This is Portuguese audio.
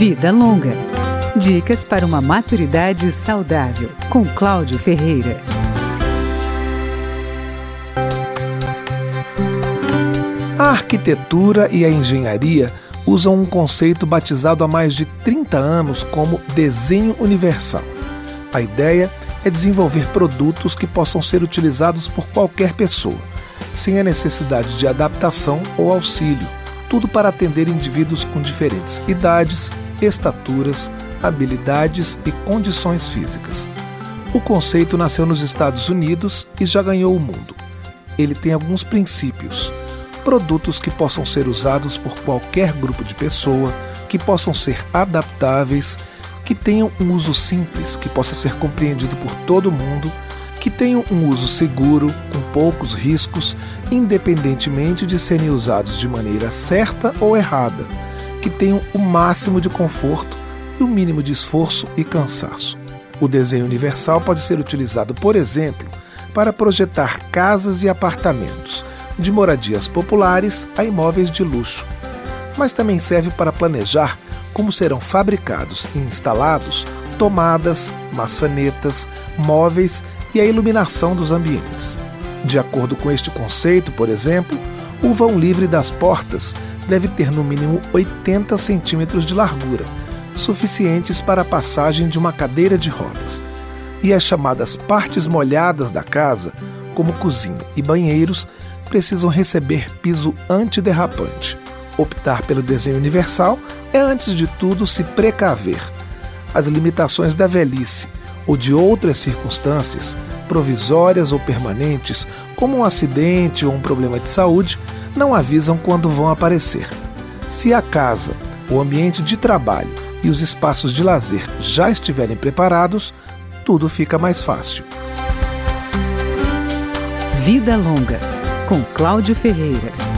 Vida Longa. Dicas para uma maturidade saudável, com Cláudio Ferreira. A arquitetura e a engenharia usam um conceito batizado há mais de 30 anos como desenho universal. A ideia é desenvolver produtos que possam ser utilizados por qualquer pessoa, sem a necessidade de adaptação ou auxílio, tudo para atender indivíduos com diferentes idades, estaturas, habilidades e condições físicas. O conceito nasceu nos Estados Unidos e já ganhou o mundo. Ele tem alguns princípios: produtos que possam ser usados por qualquer grupo de pessoa, que possam ser adaptáveis, que tenham um uso simples, que possa ser compreendido por todo mundo, que tenham um uso seguro, com poucos riscos, independentemente de serem usados de maneira certa ou errada que tenham o máximo de conforto e o mínimo de esforço e cansaço. O desenho universal pode ser utilizado, por exemplo, para projetar casas e apartamentos, de moradias populares a imóveis de luxo. Mas também serve para planejar como serão fabricados e instalados tomadas, maçanetas, móveis e a iluminação dos ambientes. De acordo com este conceito, por exemplo, o vão livre das portas deve ter no mínimo 80 centímetros de largura, suficientes para a passagem de uma cadeira de rodas. E as chamadas partes molhadas da casa, como cozinha e banheiros, precisam receber piso antiderrapante. Optar pelo desenho universal é, antes de tudo, se precaver. As limitações da velhice ou de outras circunstâncias, provisórias ou permanentes, como um acidente ou um problema de saúde, não avisam quando vão aparecer. Se a casa, o ambiente de trabalho e os espaços de lazer já estiverem preparados, tudo fica mais fácil. Vida Longa, com Cláudio Ferreira.